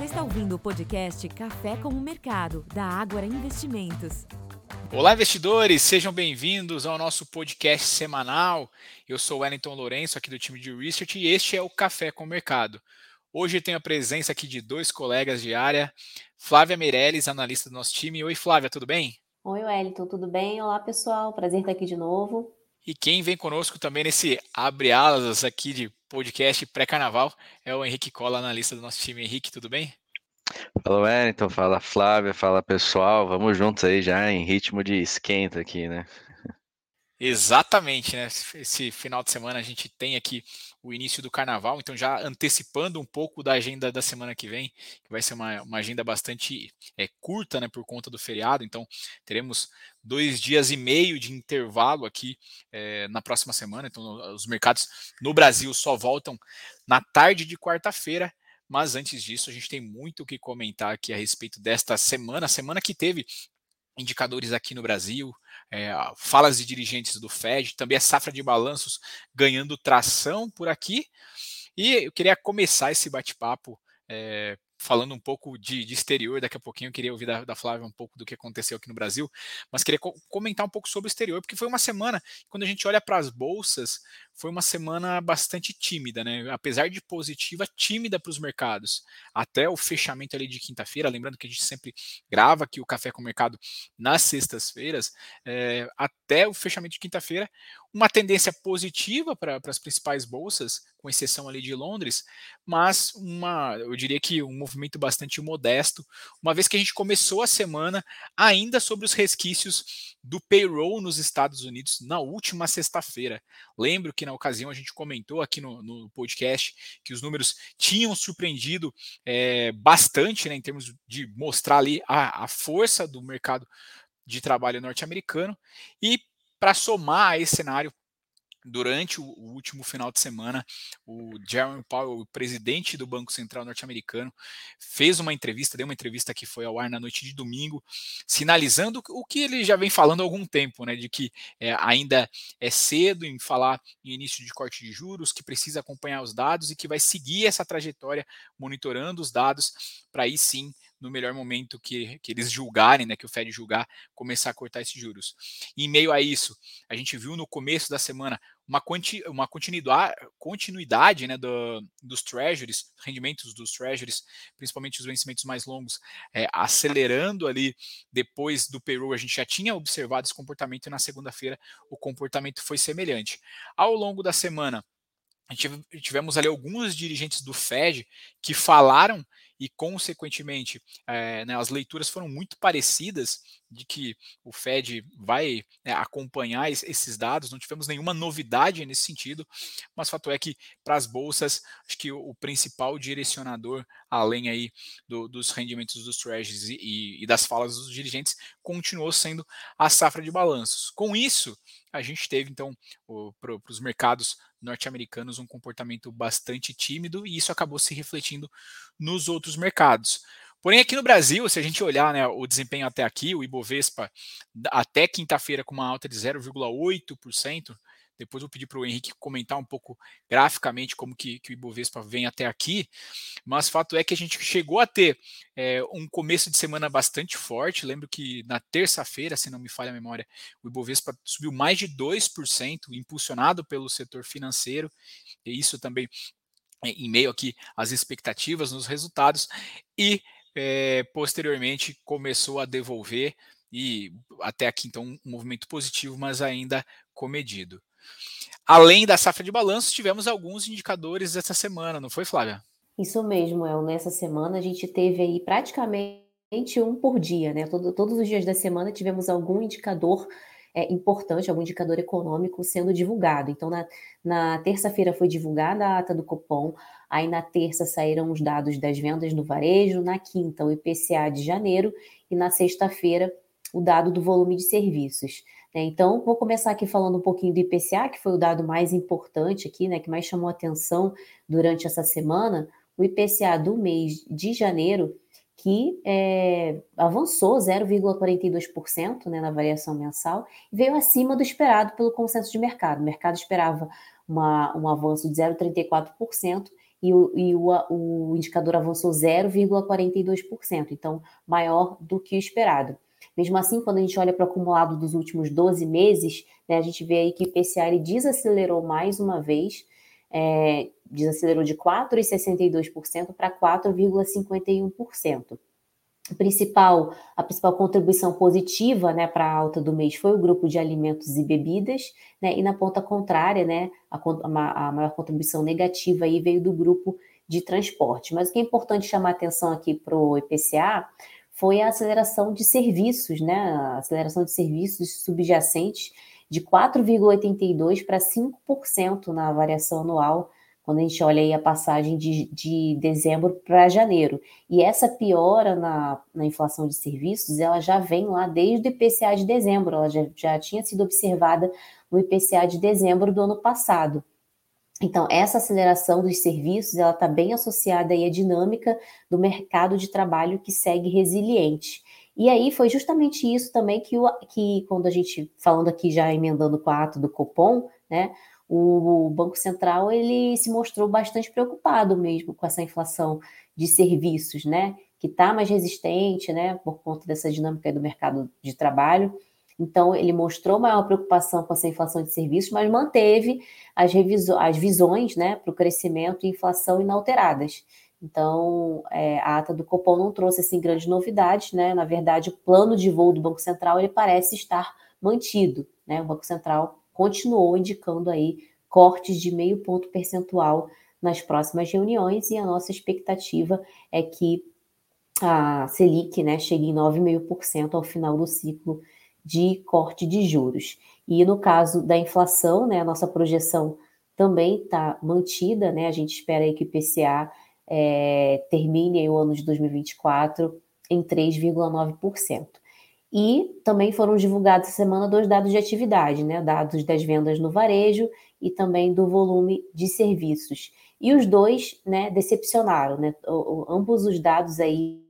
Você está ouvindo o podcast Café com o Mercado, da Ágora Investimentos. Olá, investidores! Sejam bem-vindos ao nosso podcast semanal. Eu sou Wellington Lourenço, aqui do time de Research, e este é o Café com o Mercado. Hoje tenho a presença aqui de dois colegas de área, Flávia Meirelles, analista do nosso time. Oi, Flávia, tudo bem? Oi, Wellington, tudo bem? Olá, pessoal. Prazer estar aqui de novo. E quem vem conosco também nesse abre alas aqui de podcast pré-carnaval é o Henrique Cola, analista do nosso time. Henrique, tudo bem? Fala Wellington, fala Flávia, fala pessoal, vamos juntos aí já em ritmo de esquenta aqui, né? Exatamente, né? Esse final de semana a gente tem aqui o início do carnaval, então já antecipando um pouco da agenda da semana que vem, que vai ser uma, uma agenda bastante é, curta, né, por conta do feriado, então teremos dois dias e meio de intervalo aqui é, na próxima semana, então os mercados no Brasil só voltam na tarde de quarta-feira, mas antes disso a gente tem muito o que comentar aqui a respeito desta semana, semana que teve indicadores aqui no Brasil, é, falas de dirigentes do Fed, também a safra de balanços ganhando tração por aqui. E eu queria começar esse bate-papo é, falando um pouco de, de, exterior, daqui a pouquinho eu queria ouvir da, da, Flávia um pouco do que aconteceu aqui no Brasil, mas queria co comentar um pouco sobre o exterior, porque foi uma semana, quando a gente olha para as bolsas, foi uma semana bastante tímida, né? Apesar de positiva, tímida para os mercados. Até o fechamento ali de quinta-feira, lembrando que a gente sempre grava aqui o Café com o Mercado nas sextas-feiras, é, até o fechamento de quinta-feira, uma tendência positiva para as principais bolsas, com exceção ali de Londres, mas uma, eu diria que um movimento bastante modesto, uma vez que a gente começou a semana ainda sobre os resquícios do payroll nos Estados Unidos na última sexta-feira. Lembro que na ocasião a gente comentou aqui no, no podcast que os números tinham surpreendido é, bastante né, em termos de mostrar ali a, a força do mercado de trabalho norte-americano e para somar a esse cenário durante o, último final de semana, o Jerome Powell, o presidente do Banco Central norte-americano, fez uma entrevista, deu uma entrevista que foi ao ar na noite de domingo, sinalizando o que ele já vem falando há algum tempo, né, de que é, ainda é cedo em falar em início de corte de juros, que precisa acompanhar os dados e que vai seguir essa trajetória monitorando os dados para aí sim no melhor momento que, que eles julgarem, né, que o Fed julgar, começar a cortar esses juros. E em meio a isso, a gente viu no começo da semana uma, quanti, uma continuidade, continuidade né, do, dos treasuries, rendimentos dos treasuries, principalmente os vencimentos mais longos, é, acelerando ali depois do payroll. A gente já tinha observado esse comportamento e na segunda-feira o comportamento foi semelhante. Ao longo da semana, tivemos ali alguns dirigentes do Fed que falaram e, consequentemente, é, né, as leituras foram muito parecidas de que o Fed vai né, acompanhar esses dados, não tivemos nenhuma novidade nesse sentido, mas fato é que para as bolsas, acho que o, principal direcionador, além aí do, dos rendimentos dos treasuries e, e das falas dos dirigentes, continuou sendo a safra de balanços. Com isso, a gente teve então para os mercados norte-americanos um comportamento bastante tímido e isso acabou se refletindo nos outros mercados. Porém, aqui no Brasil, se a gente olhar né, o desempenho até aqui, o Ibovespa até quinta-feira com uma alta de 0,8%, depois vou pedir para o Henrique comentar um pouco graficamente como que, que, o Ibovespa vem até aqui, mas fato é que a gente chegou a ter é, um começo de semana bastante forte. Lembro que na terça-feira, se não me falha a memória, o Ibovespa subiu mais de 2%, impulsionado pelo setor financeiro, e isso também é, em meio aqui às expectativas nos resultados, e é, posteriormente começou a devolver e até aqui então um movimento positivo, mas ainda comedido. Além da safra de balanços, tivemos alguns indicadores essa semana, não foi, Flávia? Isso mesmo, El. Nessa semana a gente teve aí praticamente um por dia, né? Todo, todos os dias da semana tivemos algum indicador é, importante, algum indicador econômico sendo divulgado. Então, na, na terça-feira foi divulgada a ata do Copom, aí na terça saíram os dados das vendas no varejo, na quinta o IPCA de janeiro e na sexta-feira o dado do volume de serviços. Né? Então, vou começar aqui falando um pouquinho do IPCA, que foi o dado mais importante aqui, né, que mais chamou atenção durante essa semana. O IPCA do mês de janeiro, que é, avançou 0,42% né, na variação mensal e veio acima do esperado pelo consenso de mercado. O mercado esperava uma, um avanço de 0,34% e o, e o, o indicador avançou 0,42%, então maior do que o esperado. Mesmo assim, quando a gente olha para o acumulado dos últimos 12 meses, né, a gente vê aí que o IPCA desacelerou mais uma vez, é, desacelerou de 4,62% para 4,51% principal, a principal contribuição positiva né, para a alta do mês foi o grupo de alimentos e bebidas, né, e na ponta contrária, né, a, a, maior contribuição negativa aí veio do grupo de transporte. Mas o que é importante chamar atenção aqui para o IPCA foi a aceleração de serviços, né, a aceleração de serviços subjacentes de 4,82% para 5% na variação anual quando a gente olha aí a passagem de, de dezembro para janeiro. E essa piora na, na inflação de serviços, ela já vem lá desde o IPCA de dezembro, ela já, já tinha sido observada no IPCA de dezembro do ano passado. Então, essa aceleração dos serviços, ela está bem associada aí à dinâmica do mercado de trabalho que segue resiliente. E aí foi justamente isso também que, o, que quando a gente, falando aqui já emendando a ato do Copom, né, o Banco Central ele se mostrou bastante preocupado mesmo com essa inflação de serviços, né? Que está mais resistente, né? Por conta dessa dinâmica do mercado de trabalho. Então, ele mostrou maior preocupação com essa inflação de serviços, mas manteve as, as visões né, para o crescimento e inflação inalteradas. Então, é, a ata do Copom não trouxe assim, grandes novidades, né? Na verdade, o plano de voo do Banco Central ele parece estar mantido. Né? O Banco Central continuou indicando aí cortes de meio ponto percentual nas próximas reuniões e a nossa expectativa é que a Selic né, chegue em 9,5% ao final do ciclo de corte de juros. E no caso da inflação, né, a nossa projeção também está mantida, né? A gente espera aí que o IPCA é, termine o ano de 2024 em 3,9%. E também foram divulgados essa semana dois dados de atividade, né? Dados das vendas no varejo e também do volume de serviços. E os dois, né, decepcionaram, né? O, o, ambos os dados aí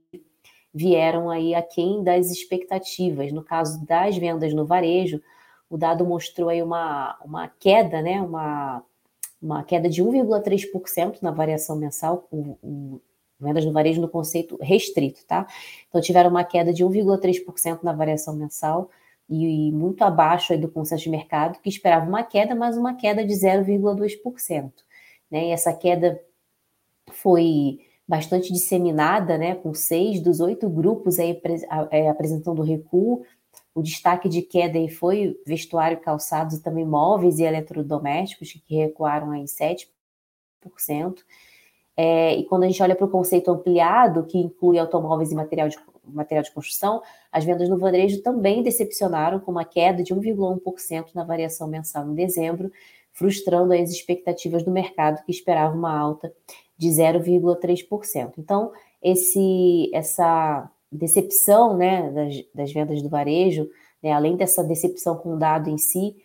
vieram aí aquém das expectativas. No caso das vendas no varejo, o dado mostrou aí uma, uma queda, né? Uma, uma queda de 1,3% na variação mensal, um, vendas no varejo no conceito restrito, tá? Então tiveram uma queda de 1,3% na variação mensal e, e muito abaixo do consenso de mercado, que esperava uma queda, mas uma queda de 0,2%. Né? E essa queda foi bastante disseminada, né, com seis dos oito grupos aí é, apresentando recuo. O destaque de queda aí foi vestuário, calçados e também móveis e eletrodomésticos, que recuaram aí 7%. É, e quando a gente olha para o conceito ampliado, que inclui automóveis e material de, material de construção, as vendas no varejo também decepcionaram com uma queda de 1,1% na variação mensal em dezembro, frustrando as expectativas do mercado que esperava uma alta de 0,3%. Então, esse, essa decepção né, das, das vendas do varejo, né, além dessa decepção com o dado em si,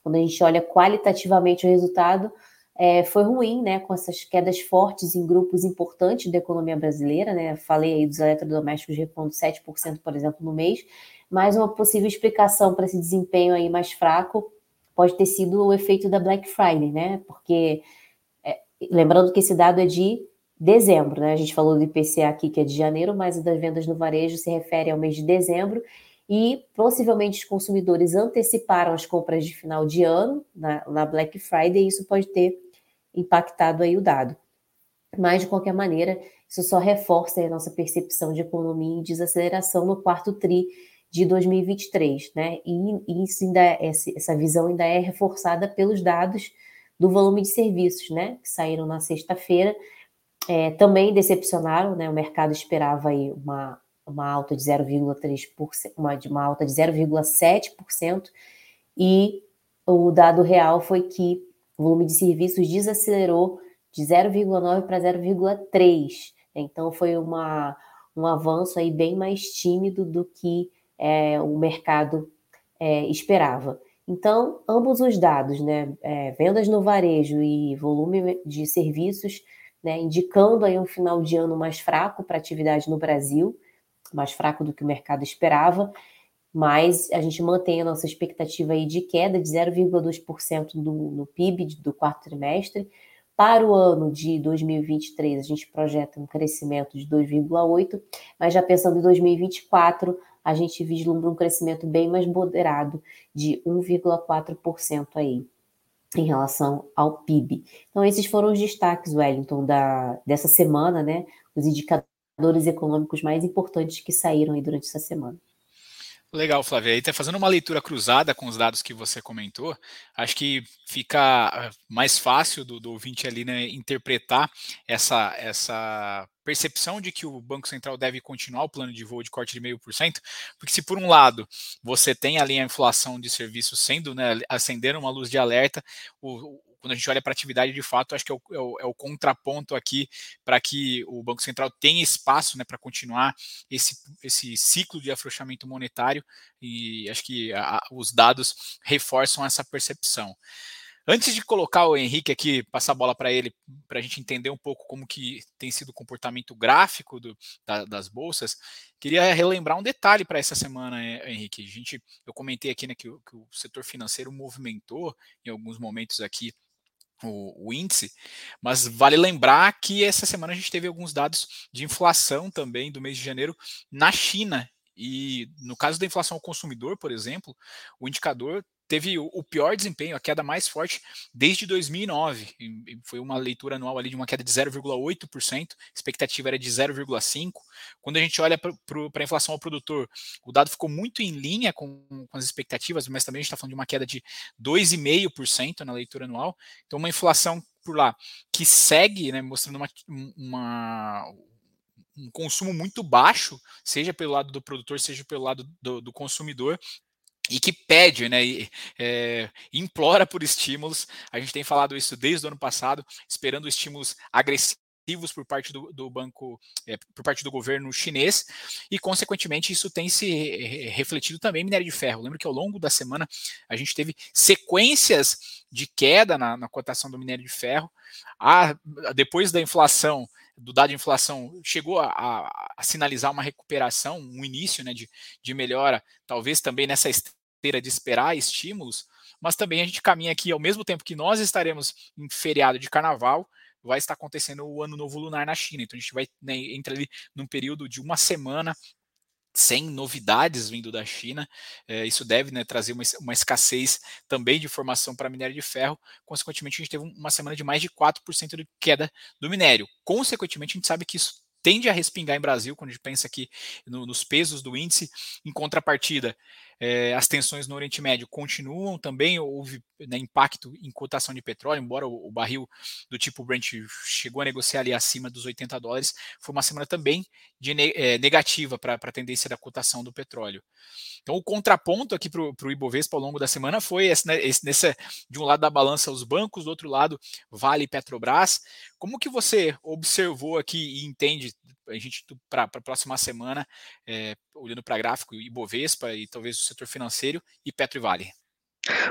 quando a gente olha qualitativamente o resultado, é, foi ruim, né, com essas quedas fortes em grupos importantes da economia brasileira, né, falei aí dos eletrodomésticos recuando 7%, por exemplo, no mês, mas uma possível explicação para esse desempenho aí mais fraco pode ter sido o efeito da Black Friday, né, porque, é, lembrando que esse dado é de dezembro, né, a gente falou do IPCA aqui que é de janeiro, mas das vendas no varejo se refere ao mês de dezembro, e possivelmente os consumidores anteciparam as compras de final de ano na, na Black Friday, e isso pode ter impactado aí o dado. Mas, de qualquer maneira, isso só reforça a nossa percepção de economia e desaceleração no quarto TRI de 2023, né? E isso ainda, é, essa visão ainda é reforçada pelos dados do volume de serviços, né? Que saíram na sexta-feira, é, também decepcionaram, né? O mercado esperava aí uma, uma alta de 0,3%, uma, uma alta de 0,7%, e o dado real foi que o volume de serviços desacelerou de 0,9 para 0,3. Então foi uma, um avanço aí bem mais tímido do que é, o mercado é, esperava. Então, ambos os dados, né, é, vendas no varejo e volume de serviços, né, indicando aí um final de ano mais fraco para atividade no Brasil, mais fraco do que o mercado esperava, mas a gente mantém a nossa expectativa aí de queda de 0,2% no, PIB do quarto trimestre, Para o ano de 2023, a gente projeta um crescimento de 2,8%, mas já pensando em 2024, a gente vislumbra um crescimento bem mais moderado, de 1,4% aí, em relação ao PIB. Então, esses foram os destaques, Wellington, da, dessa semana, né? Os indicadores econômicos mais importantes que saíram aí durante essa semana. Legal, Flávia. Aí tá fazendo uma leitura cruzada com os dados que você comentou, acho que fica ah, mais fácil do, do ouvinte ali né, interpretar essa, essa percepção de que o Banco Central deve continuar o plano de voo de corte de meio por cento, porque se por um lado você tem ali a inflação de serviços sendo, né, acendendo uma luz de alerta, o, quando a gente olha para atividade de fato, acho que é o, é o, é o contraponto aqui para que o Banco Central tenha espaço né, para continuar esse, esse ciclo de afrouxamento monetário, e acho que a, os dados reforçam essa percepção. Antes de colocar o Henrique aqui, passar a bola para ele, para a gente entender um pouco como que tem sido o comportamento gráfico do, da, das bolsas, queria relembrar um detalhe para essa semana, Henrique. A gente, eu comentei aqui né, que, que o setor financeiro movimentou em alguns momentos aqui o, o, índice, mas vale lembrar que essa semana a gente teve alguns dados de inflação também do mês de janeiro na China. E no caso da inflação ao consumidor, por exemplo, o indicador teve o pior desempenho, a queda mais forte desde 2009. Foi uma leitura anual ali de uma queda de 0,8%, expectativa era de 0,5%. Quando a gente olha para a inflação ao produtor, o dado ficou muito em linha com, com as expectativas, mas também a gente está falando de uma queda de 2,5% na leitura anual. Então, uma inflação por lá que segue né, mostrando uma, uma um consumo muito baixo, seja pelo lado do produtor, seja pelo lado do, do consumidor, e que pede, né, e, é, implora por estímulos. A gente tem falado isso desde o ano passado, esperando estímulos agressivos por parte do, do banco, é, por parte do governo chinês, e consequentemente isso tem se refletido também em minério de ferro. Lembro que ao longo da semana a gente teve sequências de queda na, na cotação do minério de ferro. A, depois da inflação, do dado de inflação, chegou a, a, a sinalizar uma recuperação, um início né, de, de melhora, talvez também nessa esteira de esperar estímulos, mas também a gente caminha aqui ao mesmo tempo que nós estaremos em feriado de carnaval, vai estar acontecendo o Ano Novo Lunar na China. Então a gente vai né, entra ali num período de uma semana sem novidades vindo da China. É, isso deve né, trazer uma, uma, escassez também de formação para minério de ferro. Consequentemente, a gente teve uma semana de mais de 4% de queda do minério. Consequentemente, a gente sabe que isso tende a respingar em Brasil, quando a gente pensa aqui no, nos pesos do índice. Em contrapartida, é, as tensões no Oriente Médio continuam também, houve né, impacto em cotação de petróleo, embora o, o, barril do tipo Brent chegou a negociar ali acima dos 80 dólares, foi uma semana também de, é, negativa para a tendência da cotação do petróleo. Então, o contraponto aqui para o Ibovespa ao longo da semana foi esse, né, esse, nessa, de um lado da balança os bancos, do outro lado Vale Petrobras. Como que você observou aqui e entende a gente para a próxima semana, é, olhando para gráfico Ibovespa e talvez o setor financeiro e Petro e Vale.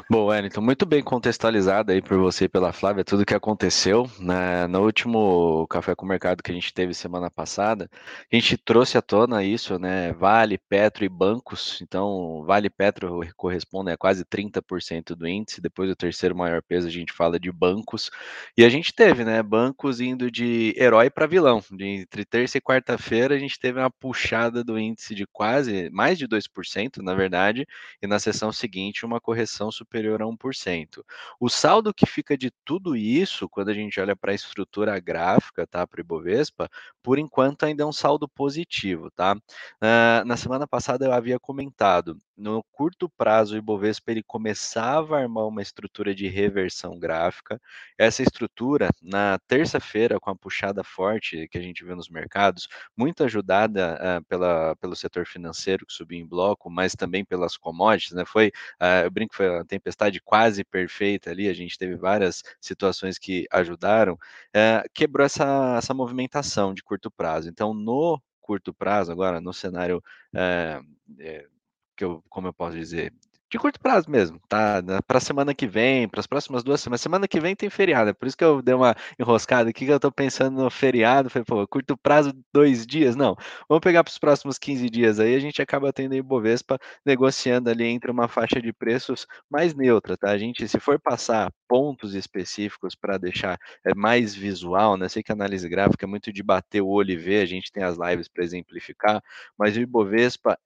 Bom, Wellington, muito bem contextualizado aí por você e pela Flávia tudo o que aconteceu né, no último Café com o Mercado que a gente teve semana passada. A gente trouxe à tona isso, né? Vale, Petro e bancos. Então, Vale Petro corresponde a quase 30% do índice. Depois do terceiro maior peso, a gente fala de bancos. E a gente teve, né? Bancos indo de herói para vilão. Entre terça e quarta-feira, a gente teve uma puxada do índice de quase mais de 2%, na verdade, e na sessão seguinte, uma correção inflação superior a 1%. O saldo que fica de tudo isso, quando a gente olha para a estrutura gráfica, tá, para o Ibovespa, por enquanto ainda é um saldo positivo, tá? Uh, na semana passada eu havia comentado, no curto prazo o Ibovespa ele começava a armar uma estrutura de reversão gráfica. Essa estrutura, na terça-feira, com a puxada forte que a gente vê nos mercados, muito ajudada uh, pela, pelo setor financeiro que subiu em bloco, mas também pelas commodities, né? Foi, uh, eu brinco foi uma tempestade quase perfeita ali, a gente teve várias situações que ajudaram, é, quebrou essa, essa movimentação de curto prazo. Então, no curto prazo, agora, no cenário é, é, que eu, como eu posso dizer, de curto prazo mesmo, tá? Para a semana que vem, para as próximas duas semanas. Semana que vem tem feriado, é por isso que eu dei uma enroscada aqui, que eu estou pensando no feriado. Falei, pô, curto prazo, dois dias? Não, vamos pegar para os próximos 15 dias aí, a gente acaba tendo Ibovespa negociando ali entre uma faixa de preços mais neutra, tá? A gente, se for passar pontos específicos para deixar é, mais visual, né? Sei que a análise gráfica é muito de bater o olho e ver, a gente tem as lives para exemplificar, mas o Ibovespa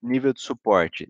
nível de suporte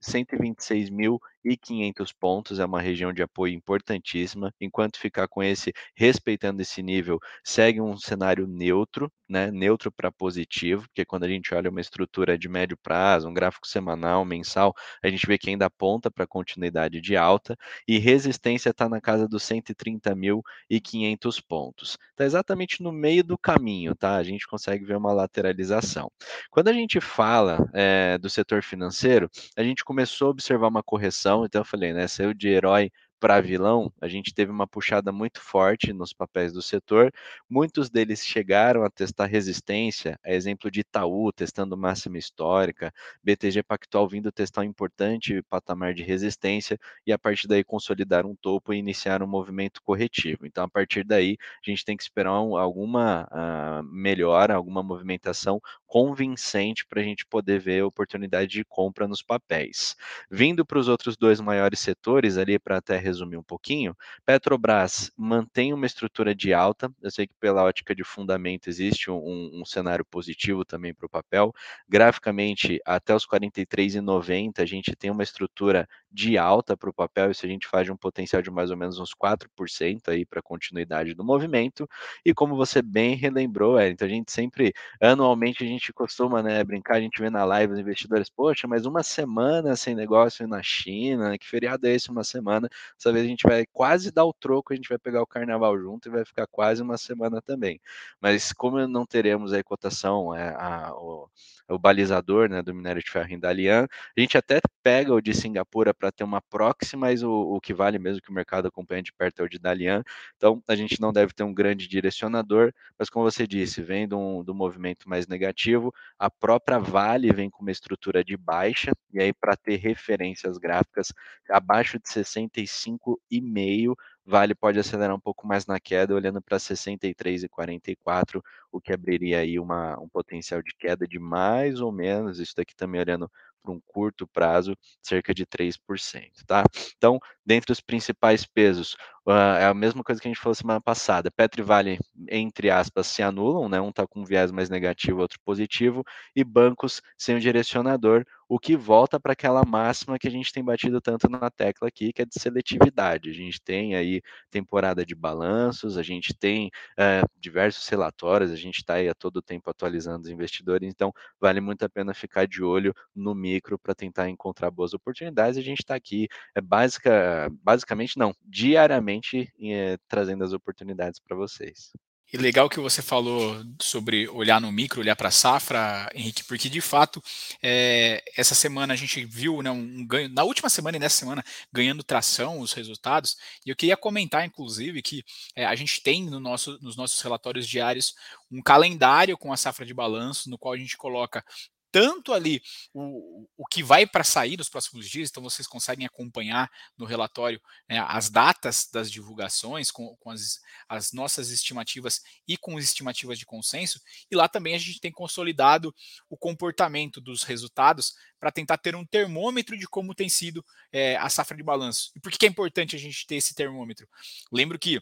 126.500 pontos, é uma região de apoio importantíssima. Enquanto ficar com esse, respeitando esse nível, segue um cenário neutro, né? Neutro para positivo, porque quando a gente olha uma estrutura de médio prazo, um gráfico semanal, mensal, a gente vê que ainda aponta para continuidade de alta e resistência está na casa dos 130.500 pontos. Está exatamente no meio do caminho, tá? A gente consegue ver uma lateralização. Quando a gente fala é, do setor financeiro, a gente começou a observar uma correção, então eu falei, né, saiu de herói para vilão, a gente teve uma puxada muito forte nos papéis do setor. Muitos deles chegaram a testar resistência, a exemplo de Itaú testando máxima histórica, BTG Pactual vindo testar um importante patamar de resistência e a partir daí consolidar um topo e iniciar um movimento corretivo. Então, a partir daí, a gente tem que esperar alguma uh, melhora, alguma movimentação convincente para a gente poder ver oportunidade de compra nos papéis. Vindo para os outros dois maiores setores, ali para até resumir um pouquinho, Petrobras mantém uma estrutura de alta. Eu sei que pela ótica de fundamento existe um, um cenário positivo também para o papel. Graficamente, até os 43,90 a gente tem uma estrutura de alta para o papel, isso a gente faz de um potencial de mais ou menos uns 4% aí para continuidade do movimento. E como você bem relembrou, então a gente sempre, anualmente, a gente costuma né, brincar, a gente vê na live os investidores, poxa, mas uma semana sem negócio na China, que feriado é esse uma semana? Dessa vez a gente vai quase dar o troco, a gente vai pegar o carnaval junto e vai ficar quase uma semana também. Mas como não teremos aí cotação, é, a, o, o balizador né, do minério de ferro em Dalian, a gente até pega o de Singapura para ter uma proxy, mas o, o, que vale mesmo que o mercado acompanha de perto é o de Dalian. Então a gente não deve ter um grande direcionador, mas como você disse, vem do, do movimento mais negativo, a própria Vale vem com uma estrutura de baixa, e aí para ter referências gráficas, abaixo de 65,5 Vale pode acelerar um pouco mais na queda, olhando para 63 e 44, o que abriria aí uma, um potencial de queda de mais ou menos, isso daqui também olhando para um curto prazo, cerca de 3%, tá? Então, dentre os principais pesos, uh, é a mesma coisa que a gente falou semana passada, Petro e Vale, entre aspas, se anulam, né? Um está com um viés mais negativo, outro positivo, e bancos sem o direcionador, o que volta para aquela máxima que a gente tem batido tanto na tecla aqui, que é de seletividade. A gente tem aí temporada de balanços, a gente tem uh, diversos relatórios, a gente está aí a todo tempo atualizando os investidores, então vale muito a pena ficar de olho no micro para tentar encontrar boas oportunidades. A gente está aqui, é básica, basicamente não, diariamente é, trazendo as oportunidades para vocês. E legal que você falou sobre olhar no micro, olhar para a safra, Henrique, porque de fato é, essa semana a gente viu né, um ganho, na última semana e nessa semana, ganhando tração os resultados. E eu queria comentar, inclusive, que é, a gente tem no nosso, nos nossos relatórios diários um calendário com a safra de balanço, no qual a gente coloca tanto ali o, o que vai para sair nos próximos dias, então vocês conseguem acompanhar no relatório né, as datas das divulgações com, com as, as, nossas estimativas e com as estimativas de consenso, e lá também a gente tem consolidado o comportamento dos resultados para tentar ter um termômetro de como tem sido é, a safra de balanço. E por que é importante a gente ter esse termômetro? Lembro que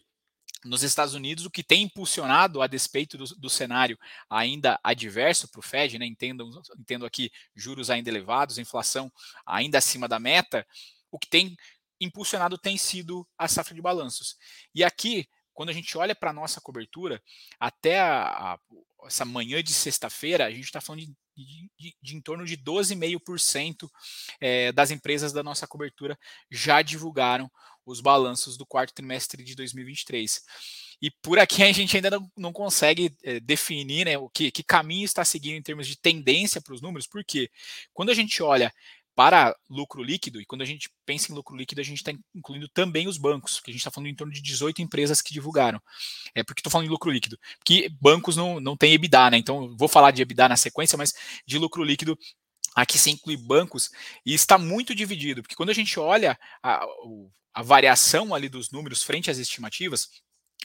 nos Estados Unidos, o que tem impulsionado, a despeito do, do cenário ainda adverso para o Fed, né, entendo, entendo aqui juros ainda elevados, inflação ainda acima da meta, o que tem impulsionado tem sido a safra de balanços. E aqui, quando a gente olha para a nossa cobertura, até a, a, essa manhã de sexta-feira, a gente está falando de, de, de, de, em torno de 12,5% é, das empresas da nossa cobertura já divulgaram os balanços do quarto trimestre de 2023. E por aqui a gente ainda não, não consegue é, definir né, o que, que caminho está seguindo em termos de tendência para os números, porque quando a gente olha para lucro líquido, e quando a gente pensa em lucro líquido, a gente está incluindo também os bancos, que a gente está falando em torno de 18 empresas que divulgaram. É porque estou falando de lucro líquido, porque bancos não, não têm EBITDA, né? Então vou falar de EBITDA na sequência, mas de lucro líquido aqui se inclui bancos e está muito dividido, porque quando a gente olha a, a variação ali dos números frente às estimativas,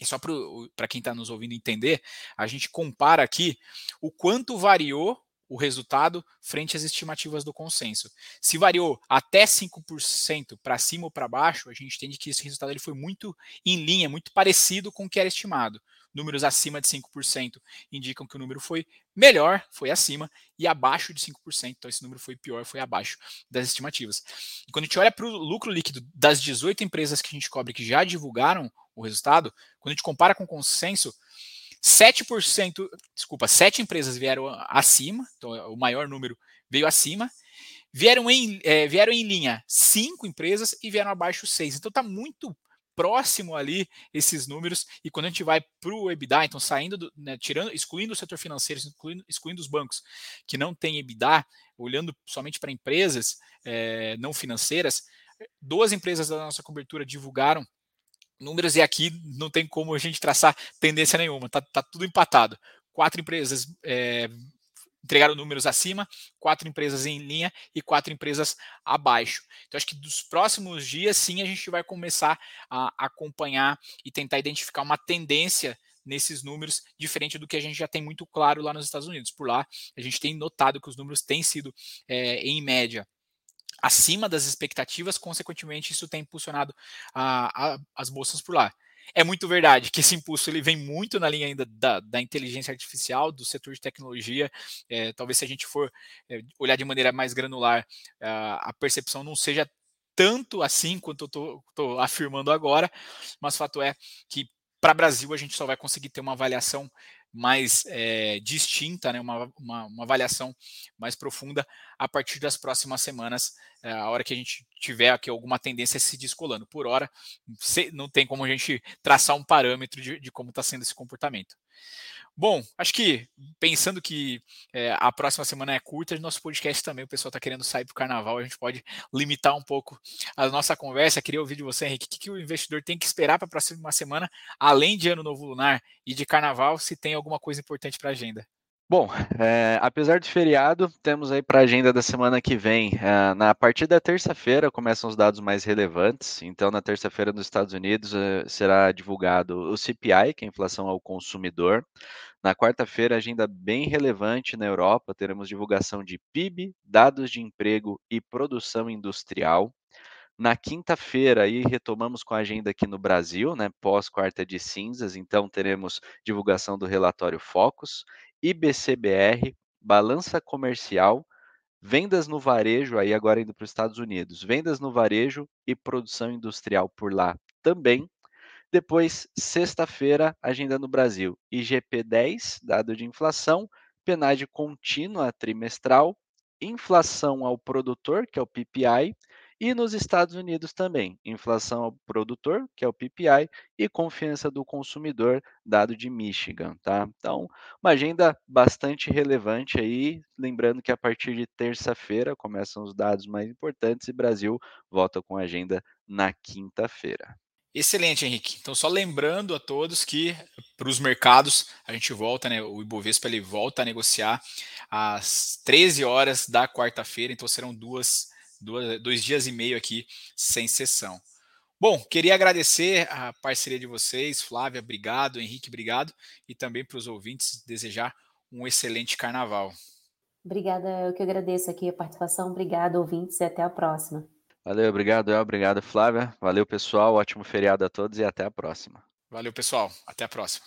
e só para quem está nos ouvindo entender, a gente compara aqui o quanto variou o resultado frente às estimativas do consenso. Se variou até 5% para cima ou para baixo, a gente entende que esse resultado ele foi muito em linha, muito parecido com o que era estimado números acima de 5% indicam que o número foi melhor, foi acima, e abaixo de 5%, então esse número foi pior, foi abaixo das estimativas. E quando a gente olha para o lucro líquido das 18 empresas que a gente cobre que já divulgaram o resultado, quando a gente compara com o consenso, 7%, desculpa, 7 empresas vieram acima, então o maior número veio acima, vieram em, é, vieram em linha 5 empresas e vieram abaixo 6. Então está muito próximo ali esses números e quando a gente vai para o EBITDA, então saindo, do, né, tirando, excluindo o setor financeiro, excluindo, excluindo os bancos que não têm EBITDA, olhando somente para empresas é, não financeiras, duas empresas da nossa cobertura divulgaram números e aqui não tem como a gente traçar tendência nenhuma, tá, tá tudo empatado. Quatro empresas é, entregaram números acima, quatro empresas em linha e quatro empresas abaixo. Então, acho que dos próximos dias, sim, a gente vai começar a acompanhar e tentar identificar uma tendência nesses números, diferente do que a gente já tem muito claro lá nos Estados Unidos. Por lá, a gente tem notado que os números têm sido, é, em média, acima das expectativas, consequentemente, isso tem impulsionado a, a, as bolsas por lá é muito verdade que esse impulso ele vem muito na linha ainda da, da inteligência artificial, do setor de tecnologia. É, talvez se a gente for é, olhar de maneira mais granular, a, a percepção não seja tanto assim quanto eu estou afirmando agora, mas fato é que para o Brasil a gente só vai conseguir ter uma avaliação mais é, distinta, né, uma, uma, uma, avaliação mais profunda a partir das próximas semanas, é, a hora que a gente tiver aqui alguma tendência se descolando. Por hora, não tem como a gente traçar um parâmetro de, de como está sendo esse comportamento. Bom, acho que pensando que é, a próxima semana é curta, nosso podcast também, o pessoal está querendo sair para o carnaval, a gente pode limitar um pouco a nossa conversa. Queria ouvir de você, Henrique, o que, que o investidor tem que esperar para a próxima semana, além de Ano Novo Lunar e de Carnaval, se tem alguma coisa importante para a agenda? Bom, é, apesar de feriado, temos aí para a agenda da semana que vem. É, na partir da terça-feira começam os dados mais relevantes. Então, na terça-feira nos Estados Unidos é, será divulgado o CPI, que é a inflação ao consumidor. Na quarta-feira, agenda bem relevante na Europa, teremos divulgação de PIB, dados de emprego e produção industrial. Na quinta-feira, aí retomamos com a agenda aqui no Brasil, né, pós quarta de cinzas, então teremos divulgação do relatório Focus, IBCBR, balança comercial, vendas no varejo, aí agora indo para os Estados Unidos, vendas no varejo e produção industrial por lá também. Depois, sexta-feira, agenda no Brasil, IGP 10, dado de inflação, PNAD contínua trimestral, inflação ao produtor, que é o PPI, e nos Estados Unidos também, inflação ao produtor, que é o PPI, e confiança do consumidor, dado de Michigan, tá? Então, uma agenda bastante relevante aí, lembrando que a partir de terça-feira começam os dados mais importantes e Brasil volta com a agenda na quinta-feira. Excelente, Henrique. Então, só lembrando a todos que para os mercados a gente volta, né? O Ibovespa ele volta a negociar às 13 horas da quarta-feira, então serão duas, duas, dois dias e meio aqui sem sessão. Bom, queria agradecer a parceria de vocês, Flávia, obrigado, Henrique, obrigado, e também para os ouvintes desejar um excelente carnaval. Obrigada, eu que agradeço aqui a participação. Obrigado, ouvintes, e até a próxima. Valeu, obrigado, El, obrigado, Flávia. Valeu, pessoal. Ótimo feriado a todos e até a próxima. Valeu, pessoal. Até a próxima.